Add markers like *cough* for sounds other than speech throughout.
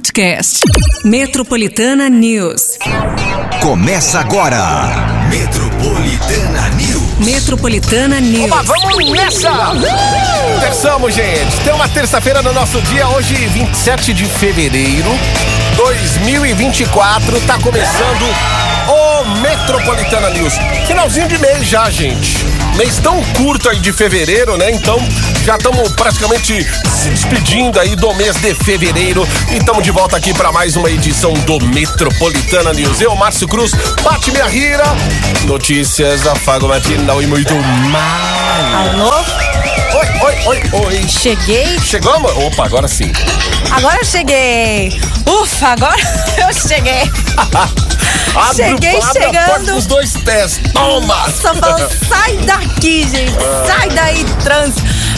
podcast. Metropolitana News. Começa agora. Metropolitana News. Metropolitana News. Opa, vamos nessa! Terçamos, gente. Tem uma terça-feira no nosso dia, hoje, 27 de fevereiro 2024. Tá começando o Metropolitana News. Finalzinho de mês já, gente. Mês tão curto aí de fevereiro, né? Então já estamos praticamente se despedindo aí do mês de fevereiro e estamos de volta aqui para mais uma edição do Metropolitana News. Eu, Márcio Cruz, bate minha rira. Notícias, afago matinal e muito mais. Alô? Oi, oi, oi, oi. Cheguei? Chegamos? Opa, agora sim. Agora eu cheguei. Ufa, agora *laughs* eu cheguei. *laughs* Abre, Cheguei abre chegando. os dois pés. Toma! Só falando, sai daqui, gente. Sai daí, trans.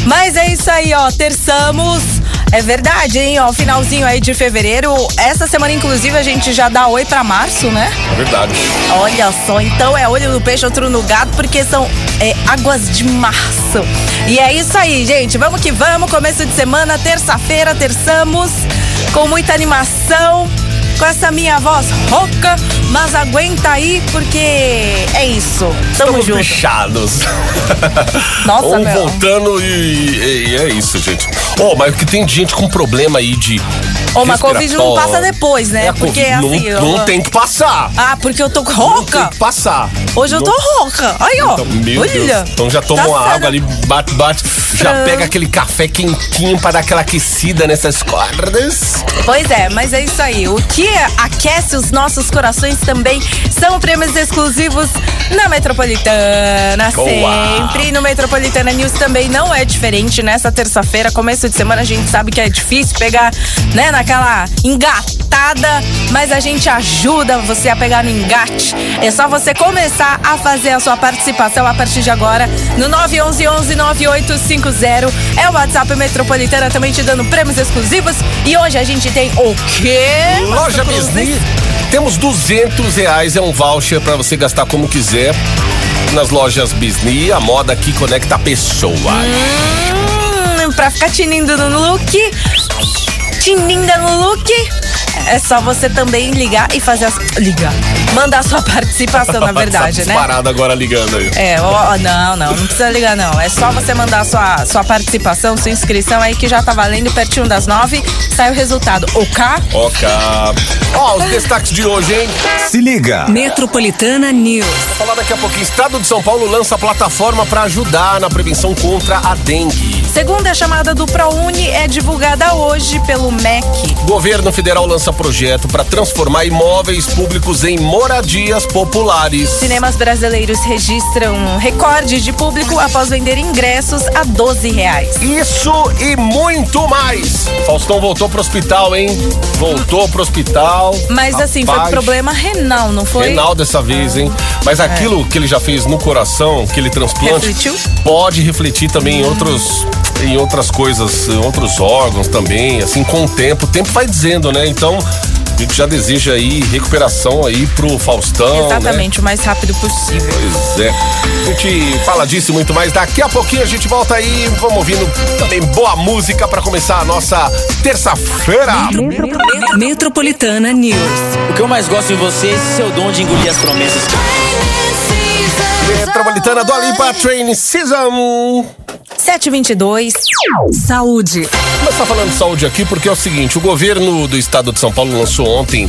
Mas é isso aí, ó. Terçamos. É verdade, hein? Ó, finalzinho aí de fevereiro. Essa semana, inclusive, a gente já dá oi pra março, né? É verdade. Olha só, então é olho no peixe, outro no gato, porque são é, águas de março. E é isso aí, gente. Vamos que vamos. Começo de semana, terça-feira, terçamos com muita animação. Com essa minha voz rouca, mas aguenta aí porque é isso. Tamo Estamos junto. bichados. *laughs* Nossa, meu. voltando e, e é isso, gente. Oh, mas que tem gente com problema aí de. Ô, mas Covid não respiratório. passa depois, né? É, Porque Covid assim. Não, eu- não tem que passar. Ah, porque eu tô Tem rouca. que passar. Hoje eu tô Não- rouca. Aí, ó. Então, meu Olha. Deus. Então já toma Tá água ali, bate, bate. Já Fran. pega aquele café quentinho pra dar aquela aquecida nessas cordas. Pois é, mas é isso aí. O que aquece os nossos corações também são prêmios exclusivos na Metropolitana. Boa. Sempre. No Metropolitana News também não é diferente. Nessa terça-feira, começo de semana, a gente sabe que é difícil pegar, né, naquela engatada, mas a gente ajuda você a pegar no engate. É só você começar a fazer a sua participação a partir de agora no 911-9850. É o WhatsApp Metropolitana também te dando prêmios exclusivos. E hoje a gente tem o quê? Loja? Bisni. Temos 200 reais, é um voucher pra você gastar como quiser. Nas lojas Bisni, a moda que conecta a pessoa. Hum, pra ficar tinindo no look, tininda no look, é só você também ligar e fazer as. Ligar. Mandar sua *laughs* participação, na verdade, Essa né? Parada agora ligando aí. É, ó, ó, não, não, não precisa ligar, não. É só você mandar sua, sua participação, sua inscrição aí que já tá valendo pertinho das nove. Sai o resultado. Ok? Ok. Ó, os destaques de hoje, hein? Se liga. Metropolitana News. Vou falar daqui a pouquinho. Estado de São Paulo lança plataforma pra ajudar na prevenção contra a dengue. Segunda chamada do ProUni é divulgada hoje pelo MEC. Governo federal lança projeto para transformar imóveis públicos em moradias populares. Cinemas brasileiros registram um recorde de público após vender ingressos a 12 reais. Isso e muito mais. Faustão voltou pro hospital, hein? Voltou pro hospital. Mas assim, foi Rapaz, problema renal, não foi? Renal dessa vez, hein? Mas aquilo que ele já fez no coração, aquele transplante, Refletiu? pode refletir também em outros em outras coisas, em outros órgãos também, assim, com o tempo. O tempo vai dizendo, né? Então, a gente já deseja aí recuperação aí pro Faustão, né? Exatamente, o mais rápido possível. Pois é. A gente fala disso e muito mais. Daqui a pouquinho a gente volta aí. Vamos ouvindo também boa música para começar a nossa terça-feira. Metropolitana News. O que eu mais gosto em você é esse seu dom de engolir as promessas. Metropolitana do Alipa Train Season. 722. Saúde. Começar falando de saúde aqui porque é o seguinte: o governo do estado de São Paulo lançou ontem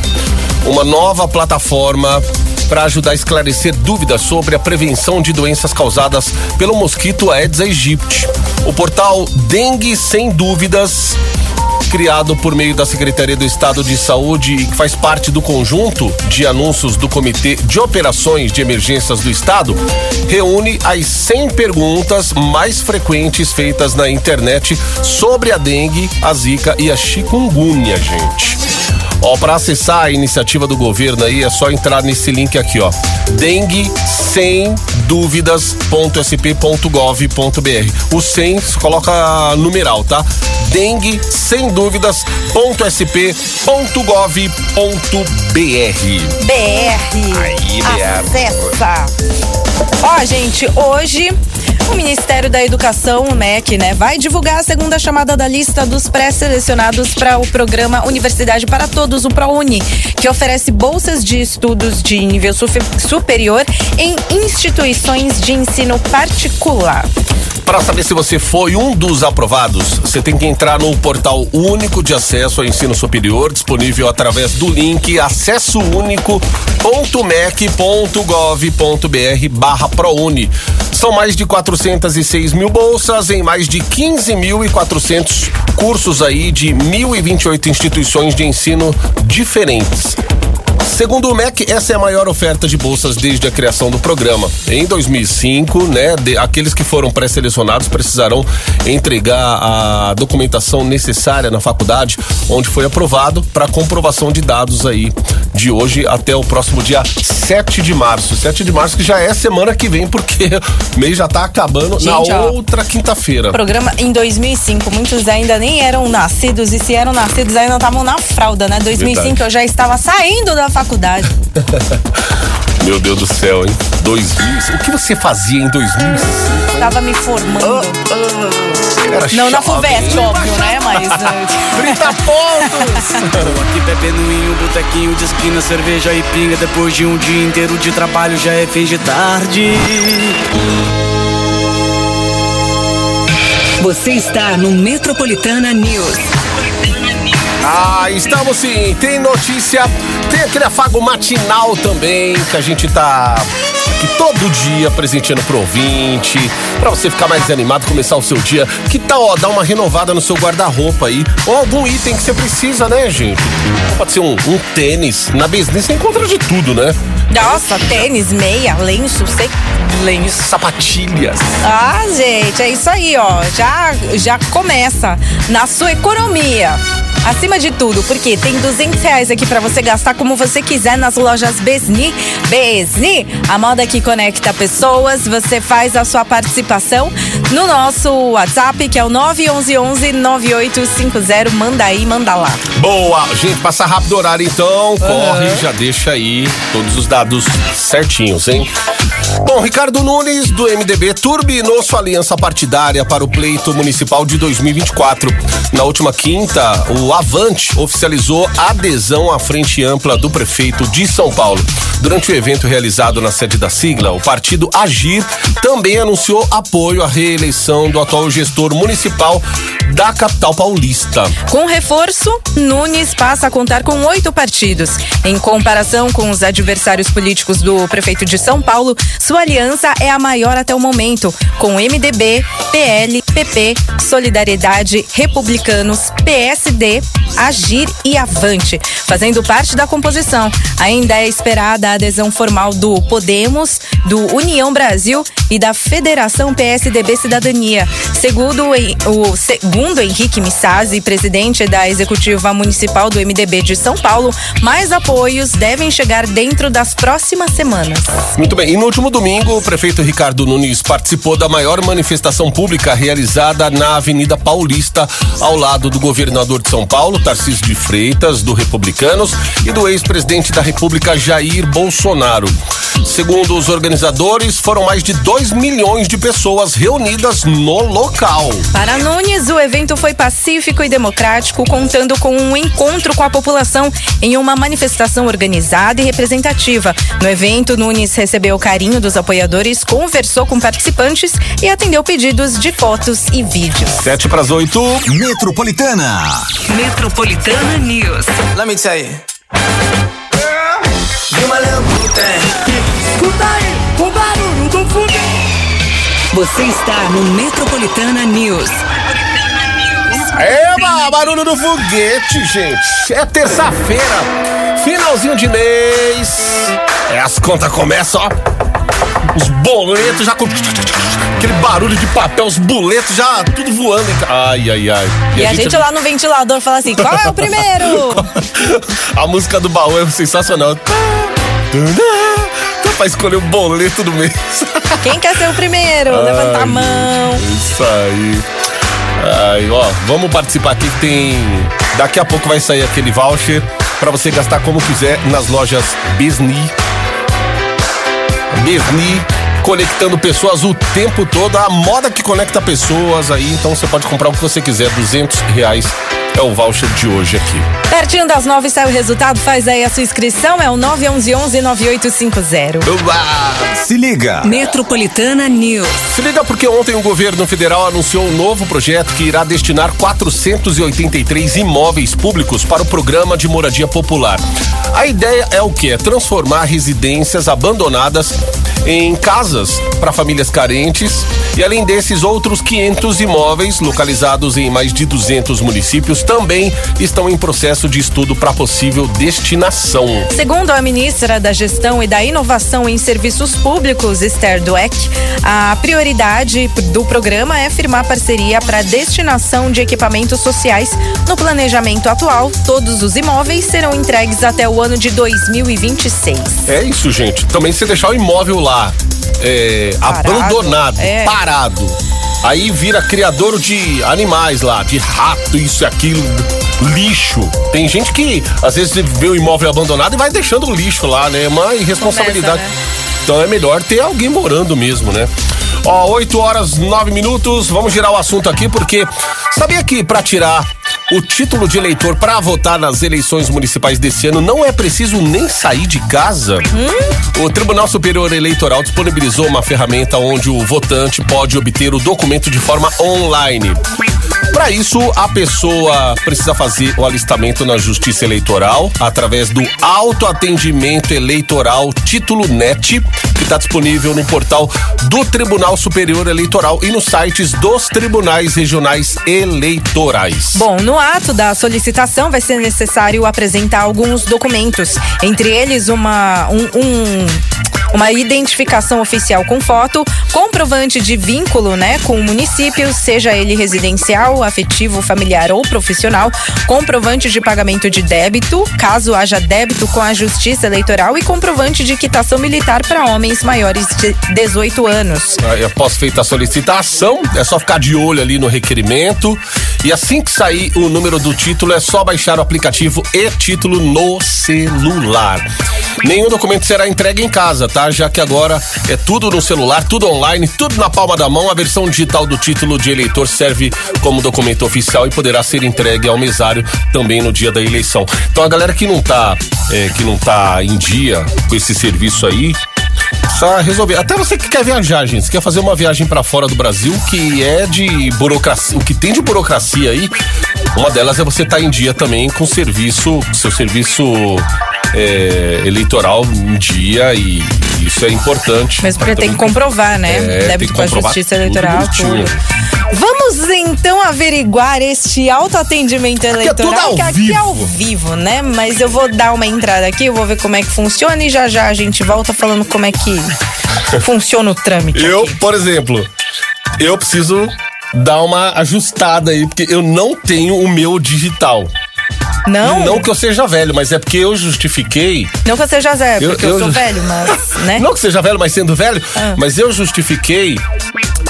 uma nova plataforma para ajudar a esclarecer dúvidas sobre a prevenção de doenças causadas pelo mosquito Aedes aegypti. O portal Dengue Sem Dúvidas criado por meio da Secretaria do Estado de Saúde e que faz parte do conjunto de anúncios do Comitê de Operações de Emergências do Estado, reúne as 100 perguntas mais frequentes feitas na internet sobre a dengue, a zika e a chikungunya, gente. Ó, para acessar a iniciativa do governo aí é só entrar nesse link aqui, ó. Dengue sem dúvidas.sp.gov.br. O 100 você coloca numeral, tá? Dengue sem dúvidas.sp.gov.br. BR. Aí. Acessa. Ó, gente, hoje O Ministério da Educação, o MEC, né, vai divulgar a segunda chamada da lista dos pré-selecionados para o programa Universidade para Todos, o ProUni, que oferece bolsas de estudos de nível superior em instituições de ensino particular. Para saber se você foi um dos aprovados, você tem que entrar no portal único de acesso ao ensino superior, disponível através do link acessounico.mec.gov.br barra ProUni. São mais de 406 mil bolsas em mais de 15.400 cursos aí de 1.028 instituições de ensino diferentes. Segundo o MEC, essa é a maior oferta de bolsas desde a criação do programa. Em 2005, né, de- aqueles que foram pré-selecionados precisarão entregar a documentação necessária na faculdade, onde foi aprovado para comprovação de dados aí de hoje até o próximo dia 7 de março. 7 de março que já é semana que vem, porque *laughs* o mês já tá acabando na Gente, ó. outra quinta-feira. Programa em 2005, muitos ainda nem eram nascidos e se eram nascidos ainda estavam na fralda, né? 2005 Verdade. eu já estava saindo da faculdade. *laughs* Meu Deus do céu, hein? 2000. O que você fazia em 2005? Estava me formando. Era Não na. FUVEST, óbvio, né? Mas. *laughs* eh, 30 pontos! *laughs* Tô aqui bebendo em um botequinho de esquina, cerveja e pinga. Depois de um dia inteiro de trabalho, já é fim de tarde. Você está no Metropolitana News. Ah, estamos sim. Tem notícia, tem aquele afago matinal também, que a gente tá aqui todo dia presenteando pro ouvinte, pra você ficar mais animado, começar o seu dia. Que tal, ó, dar uma renovada no seu guarda-roupa aí, ou algum item que você precisa, né, gente? Pode ser um, um tênis. Na business você encontra de tudo, né? Nossa, tênis, meia, lenço, sei. Lenço. Sapatilhas. Ah, gente, é isso aí, ó. Já, já começa na sua economia. Acima de tudo, porque tem 200 reais aqui pra você gastar como você quiser nas lojas Besni. Besni, a moda que conecta pessoas. Você faz a sua participação no nosso WhatsApp, que é o 911-9850. Manda aí, manda lá. Boa, gente, passa rápido o horário então, corre, já deixa aí todos os dados certinhos, hein? Bom, Ricardo Nunes, do MDB, turbinou sua aliança partidária para o pleito municipal de 2024. Na última quinta, o Avante oficializou adesão à frente ampla do prefeito de São Paulo. Durante o evento realizado na sede da sigla, o partido Agir também anunciou apoio à reeleição do atual gestor municipal da capital paulista. Com reforço, Nunes passa a contar com oito partidos. Em comparação com os adversários políticos do prefeito de São Paulo, sua aliança é a maior até o momento, com MDB, PL, PP, Solidariedade, Republicanos, PSD, Agir e Avante, fazendo parte da composição. Ainda é esperada a adesão formal do Podemos, do União Brasil e da Federação PSDB Cidadania. Segundo o segundo Henrique Missazzi, presidente da Executiva Municipal do MDB de São Paulo, mais apoios devem chegar dentro das próximas semanas. Muito bem. E no último domingo, o prefeito Ricardo Nunes participou da maior manifestação pública realizada na Avenida Paulista, ao lado do governador de São Paulo, Tarcísio de Freitas, do Republicanos, e do ex-presidente da República, Jair Bolsonaro. Segundo os organizadores, foram mais de 2 milhões de pessoas reunidas no local. Para Nunes, o evento foi pacífico e democrático, contando com um encontro com a população em uma manifestação organizada e representativa. No evento, Nunes recebeu o carinho dos apoiadores, conversou com participantes e atendeu pedidos de fotos e vídeos. 7 para as 8. Metropolitana. Metropolitana News. Let me tell you. My little boo thing. Escuta aí, o barulho do Você está no Metropolitana News. Eba, barulho do foguete, gente. É terça-feira, finalzinho de mês. É, as contas começam, ó. Os boletos já com. Aquele barulho de papel, os boletos já tudo voando. Ai, ai, ai. E, a, gente... lá no ventilador fala assim: qual é o primeiro? *laughs* a música do baú é sensacional. Tá pra escolher o boleto do mês. Quem quer ser o primeiro? Levanta a mão. Isso aí. Ai, ó, vamos participar aqui que tem. Daqui a pouco vai sair aquele voucher pra você gastar como quiser nas lojas Bisni. Bisni conectando pessoas o tempo todo. A moda que conecta pessoas aí, então você pode comprar o que você quiser, 200 reais é o voucher de hoje aqui. Pertinho das nove sai o resultado, faz aí a sua inscrição, é o 911-9850. Se liga. Metropolitana News. Se liga porque ontem o governo federal anunciou um novo projeto que irá destinar 483 imóveis públicos para o programa de moradia popular. A ideia é o que? É transformar residências abandonadas em casas para famílias carentes e além desses outros 500 imóveis localizados em mais de 200 municípios também estão em processo de estudo para possível destinação. Segundo a ministra da Gestão e da Inovação em Serviços Públicos, Esther Dweck, a prioridade do programa é firmar parceria para destinação de equipamentos sociais. No planejamento atual, todos os imóveis serão entregues até o ano de 2026. É isso, gente. Também se deixar o imóvel lá é, abandonado, é. parado. Aí vira criador de animais lá, de rato, isso e aquilo, lixo. Tem gente que às vezes vê o imóvel abandonado e vai deixando o lixo lá, né? É uma irresponsabilidade. Começa, né? Então é melhor ter alguém morando mesmo, né? Ó, 8 horas 9 minutos, vamos girar o assunto aqui porque sabia que para tirar o título de eleitor para votar nas eleições municipais desse ano não é preciso nem sair de casa? O Tribunal Superior Eleitoral disponibilizou uma ferramenta onde o votante pode obter o documento de forma online. Para isso, a pessoa precisa fazer o alistamento na Justiça Eleitoral através do autoatendimento eleitoral Título Net, que está disponível no portal do Tribunal Superior Eleitoral e nos sites dos tribunais regionais eleitorais. Bom, no ato da solicitação vai ser necessário apresentar alguns documentos, entre eles uma, um, um- uma identificação oficial com foto, comprovante de vínculo né, com o município, seja ele residencial, afetivo, familiar ou profissional, comprovante de pagamento de débito, caso haja débito com a Justiça Eleitoral, e comprovante de quitação militar para homens maiores de 18 anos. Aí, após feita a solicitação, é só ficar de olho ali no requerimento. E assim que sair o número do título, é só baixar o aplicativo e título no celular. Nenhum documento será entregue em casa, tá? Já que agora é tudo no celular, tudo online, tudo na palma da mão. A versão digital do título de eleitor serve como documento oficial e poderá ser entregue ao mesário também no dia da eleição. Então a galera que não tá, é, que não tá em dia com esse serviço aí, só resolver. Até você que quer viajar, gente, você quer fazer uma viagem pra fora do Brasil que é de burocracia, o que tem de burocracia aí, uma delas é você estar em dia também com o serviço, seu serviço é, eleitoral em dia e isso é importante. Mas porque tem que comprovar, né? É, Débito com a Justiça Eleitoral, tudo. Vamos então averiguar este autoatendimento eleitoral, tudo ao que aqui é ao vivo. vivo, né? Mas eu vou dar uma entrada aqui, eu vou ver como é que funciona e já já a gente volta falando como é que funciona o trâmite. Eu, aqui. por exemplo, eu preciso dar uma ajustada aí, porque eu não tenho o meu digital. Não, Não que eu seja velho, mas é porque eu justifiquei não que eu seja Zé, Eu- porque eu, eu sou velho, mas, *laughs* né? Não que seja velho, mas sendo velho, Ah. mas eu justifiquei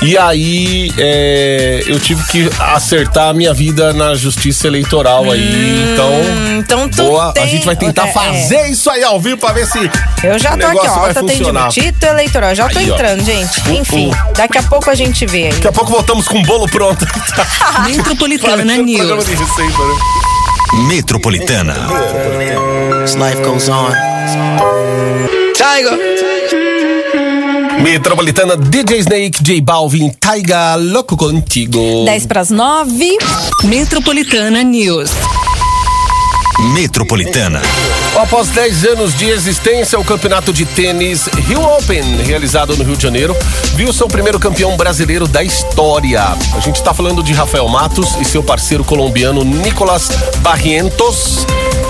e aí é, eu tive que acertar a minha vida na justiça eleitoral aí. Então, então tu boa, a tem- gente vai tentar é, é. fazer isso aí ao vivo pra ver se Eu já o tô aqui, negócio ó, funcionar. título eleitoral, já tô Aí, ó. entrando, gente. Uh, Enfim, uh. daqui a pouco a gente vê aí. Daqui a pouco voltamos com o bolo pronto. *laughs* Metropolitana Parecendo programa News. de receita, né? Metropolitana. As life goes on. Tiger. Metropolitana, DJ Snake, J Balvin, Taiga, louco contigo. 10 para as 9. Metropolitana News. Metropolitana. Após 10 anos de existência, o campeonato de tênis Rio Open, realizado no Rio de Janeiro, viu seu primeiro campeão brasileiro da história. A gente está falando de Rafael Matos e seu parceiro colombiano Nicolas Barrientos.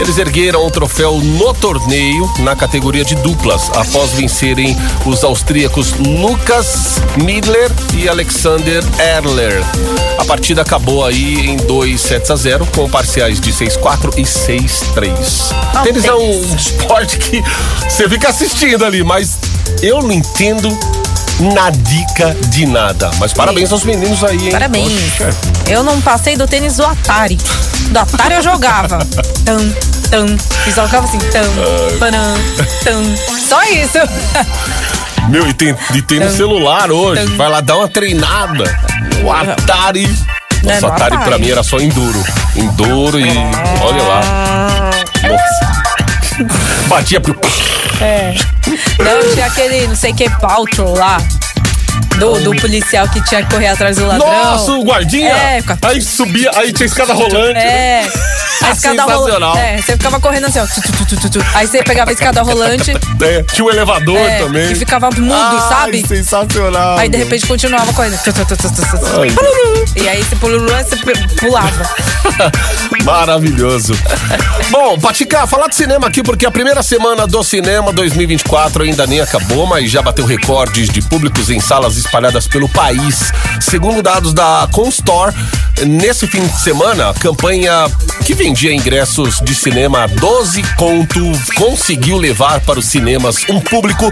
Eles ergueram o troféu no torneio na categoria de duplas, após vencerem os austríacos Lucas Midler e Alexander Erler. A partida acabou aí em 2 sets a 0, com parciais de 6-4 e 6-3. Ah, Tênis é um esporte que você fica assistindo ali, mas eu não entendo na dica de nada. Mas parabéns aos meninos aí, hein? Parabéns. Poxa. Eu não passei do tênis do Atari. Do Atari eu jogava. *laughs* Tam, tam. E só ficava assim, tam, panam, tam. Só isso. Meu, e tem, e tem no celular hoje. Vai lá dar uma treinada. O Atari. É, Nossa, no Atari pra Atari. mim era só Enduro. Enduro e. Olha lá. Nossa. Batia pro. Não, tinha aquele, não sei que, Paltrow lá. Do, do policial que tinha que correr atrás do ladrão. Nossa, o guardinha. É, fica- Aí subia, aí tinha escada *laughs* rolante. É. A escada Sensacional. rolante. É, você ficava correndo assim, ó. tu, tu, tu, tu, tu, tu. Aí você pegava a escada *laughs* rolante É, tinha um elevador é, também. e ficava mudo, Ai, sabe? sensacional. Aí de repente continuava correndo. E aí você pululu, você pu- pulava. *laughs* Maravilhoso. Bom, Patica, falar de cinema aqui, porque a primeira semana do cinema 2024 ainda nem acabou, mas já bateu recordes de públicos em salas espalhadas pelo país. Segundo dados da Constore, nesse fim de semana, a campanha que vendia ingressos de cinema a 12 conto conseguiu levar para os cinemas um público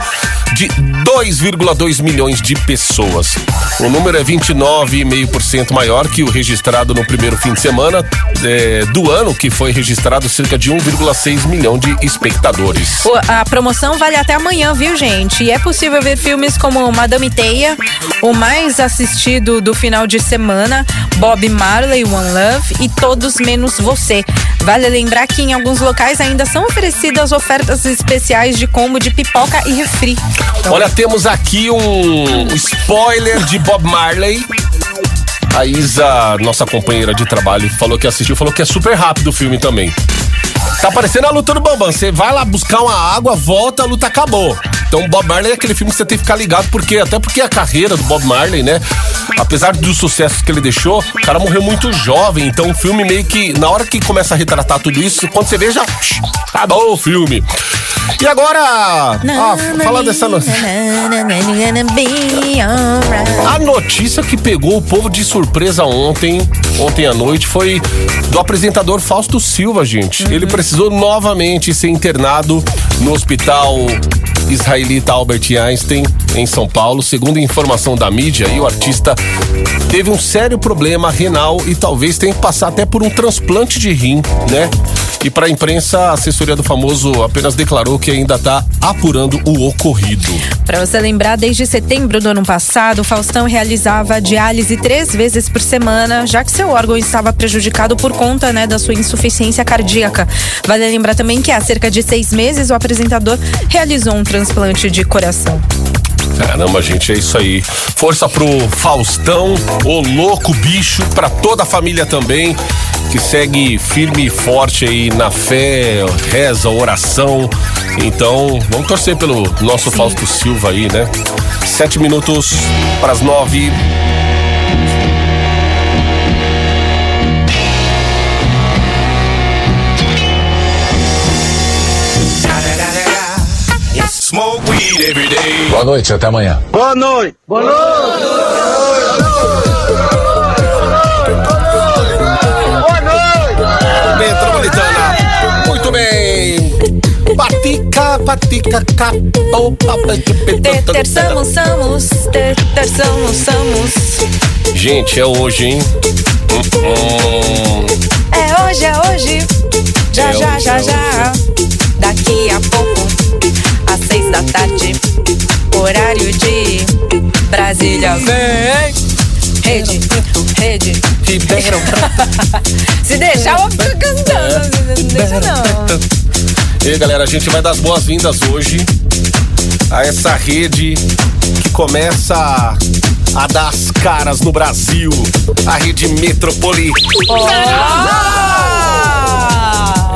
de 2,2 milhões de pessoas. O número é 29,5% maior que o registrado no primeiro fim de semana eh, do ano, que foi registrado cerca de 1,6 milhão de espectadores. A promoção vale até amanhã, viu, gente? E é possível ver filmes como Madame Teia, o mais assistido do final de semana, Bob Marley, One Love e Todos Menos Você. Vale lembrar que em alguns locais ainda são oferecidas ofertas especiais de combo de pipoca e refri. Então, Olha, temos aqui um spoiler de Bob Marley. A Isa, nossa companheira de trabalho, falou que assistiu, falou que é super rápido o filme também. Tá parecendo a luta do Bambam. Você vai lá buscar uma água, volta, a luta acabou. Então, Bob Marley é aquele filme que você tem que ficar ligado, porque até porque a carreira do Bob Marley, né? Apesar dos sucessos que ele deixou, o cara morreu muito jovem. Então, o filme meio que, na hora que começa a retratar tudo isso, quando você vê, já psh, acabou o filme. E agora, ah, falar dessa notícia. A notícia que pegou o povo de surpresa ontem, ontem à noite, foi do apresentador Fausto Silva, gente. Ele precisou novamente ser internado no hospital israelita Albert Einstein, em São Paulo. Segundo informação da mídia, o artista teve um sério problema renal e talvez tenha que passar até por um transplante de rim, né? E para a imprensa, a assessoria do famoso apenas declarou que ainda está apurando o ocorrido. Para você lembrar, desde setembro do ano passado, Faustão realizava diálise três vezes por semana, já que seu órgão estava prejudicado por conta né, da sua insuficiência cardíaca. Vale lembrar também que há cerca de seis meses o apresentador realizou um transplante de coração. Caramba, gente, é isso aí. Força pro Faustão, o louco bicho, pra toda a família também, que segue firme e forte aí na fé, reza, oração. Então, vamos torcer pelo nosso Fausto Silva aí, né? Sete minutos para as nove. Smoke weed every day. Boa noite, até amanhã. Metropolitana. Muito bem. Patica, patica, capô, Terçamos, somos, terçamos, somos. Gente, é hoje, hein? Hum, hum. É hoje, é hoje. Já, É já, hoje, já, é já. Daqui a pouco, da tarde, horário de Brasília. Vem! Rede, rede. Ribeirão *laughs* Se deixar, eu vou ficar cantando. Não deixa não. E aí, galera, a gente vai dar as boas-vindas hoje a essa rede que começa a, dar as caras no Brasil, a rede Metropoli. Ah!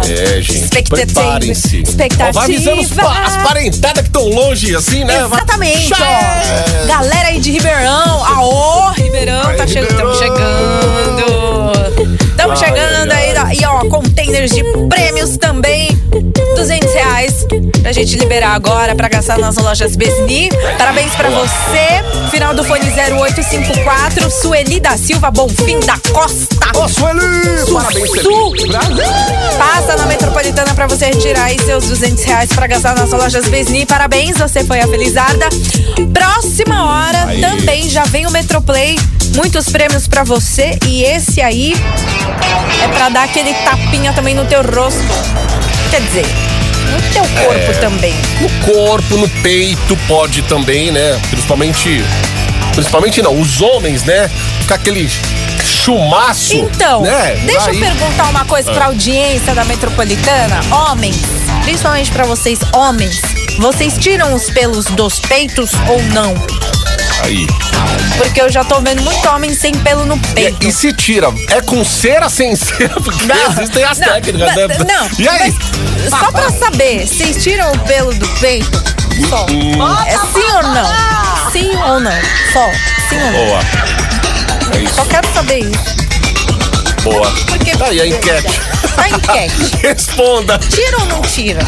É, gente, preparem-se. Expectativa. Ó, vai avisando os pa- as parentadas que estão longe, assim, né? Exatamente, é. Galera aí de Ribeirão. Aô, Ribeirão, tá chegando. Estamos chegando. Estamos Ai, chegando ai, aí. E ó, containers de prêmios também. 200 reais pra gente liberar agora pra gastar nas lojas Besni. Parabéns pra você. Final do fone 0854. Sueli da Silva Bonfim da Costa. Ô, Sueli! Parabéns, Sueli. Su. Passa na Metropolitana pra você retirar aí seus 200 reais pra gastar nas lojas Besni. Parabéns, você foi a felizarda. Próxima hora Aí. também já vem o Metroplay. Muitos prêmios pra você e esse aí é pra dar aquele tapinha também no teu rosto. Quer dizer, No teu corpo É. também. No corpo, no peito, pode também, né? Principalmente. Principalmente não, os homens, né? Fica aquele chumaço. Então, né? deixa Aí- eu perguntar uma coisa pra audiência da Metropolitana. Homens, principalmente pra vocês, homens, vocês tiram os pelos dos peitos ou não? Aí. Porque eu já tô vendo muito homem sem pelo no peito. E, e se tira? É com cera, sem cera? Porque existem as não, técnicas, né? não, não, E aí? só pra saber, vocês tiram o pelo do peito? Hum. É sim ou não? Sim ou não? Só. Sim ou não? Boa. É isso, Só quero saber isso. boa. Porque- Tá aí a enquete. Na enquete. *laughs* Responda. Tira ou não tira?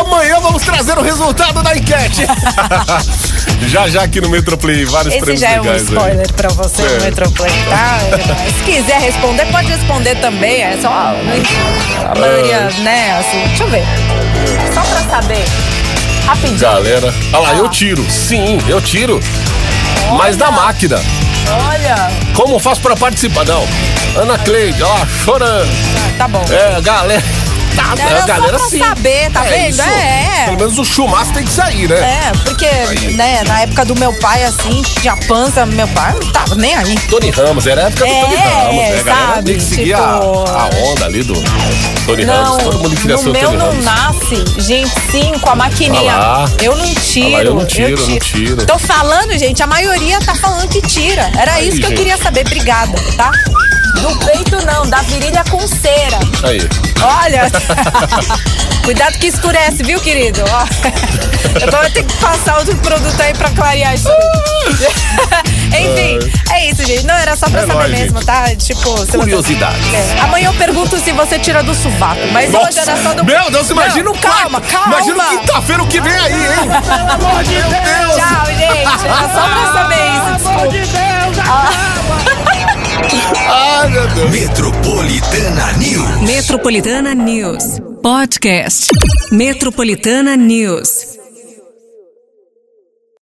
Amanhã vamos trazer o resultado da enquete. *laughs* já já aqui no Metroplay, vários Esse prêmios já é um legais aí. spoiler pra você É. no Metroplay, tá? Se quiser responder, pode responder também. É só. A maioria, né? Assim, deixa eu ver. Só pra saber. Rapidinho. Galera, olha lá, Ah. eu tiro. Sim, eu tiro. Mas na máquina. Olha. Como faço pra participar? Não. Ana Cleide, ó, chorando. Tá bom. É, galera. Tá, Era a só galera pra sim. saber, tá vendo? isso. É, é. Pelo menos o chumaço tem que sair, né? É, porque, né, na época do meu pai, assim, tinha pança, meu pai não tava nem aí. Tony Ramos, era a época do É, Tony Ramos. né? A galera sabe, tem que seguir tipo- a, a onda ali do Tony Não, Ramos. Todo mundo queria ser o meu Tony não Ramos. nasce, gente, sim, com a maquininha. Ah eu não tiro. Ah lá, eu não tiro, não tiro. Tô falando, gente, a maioria tá falando que tira. Era Aí, isso que eu gente. queria saber, obrigada, tá? Do peito não, da virilha com cera. Aí. Olha, *laughs* cuidado que escurece, viu, querido? Ó, Eu vou ter que passar outro produto aí pra clarear isso. *laughs* Enfim, é isso, gente. Não, era só pra É saber nóis, mesmo, gente. tá? Tipo, se você- Curiosidade. É. Amanhã eu pergunto se você tira do sovaco, mas hoje era só do. Meu Deus, imagina Não, o calma, calma. Imagina o quinta-feira o que vem aí, hein? *laughs* Tchau, gente. Era só pra saber isso, desculpa. Ai, meu Deus. Metropolitana News. Metropolitana News. Podcast. Metropolitana News.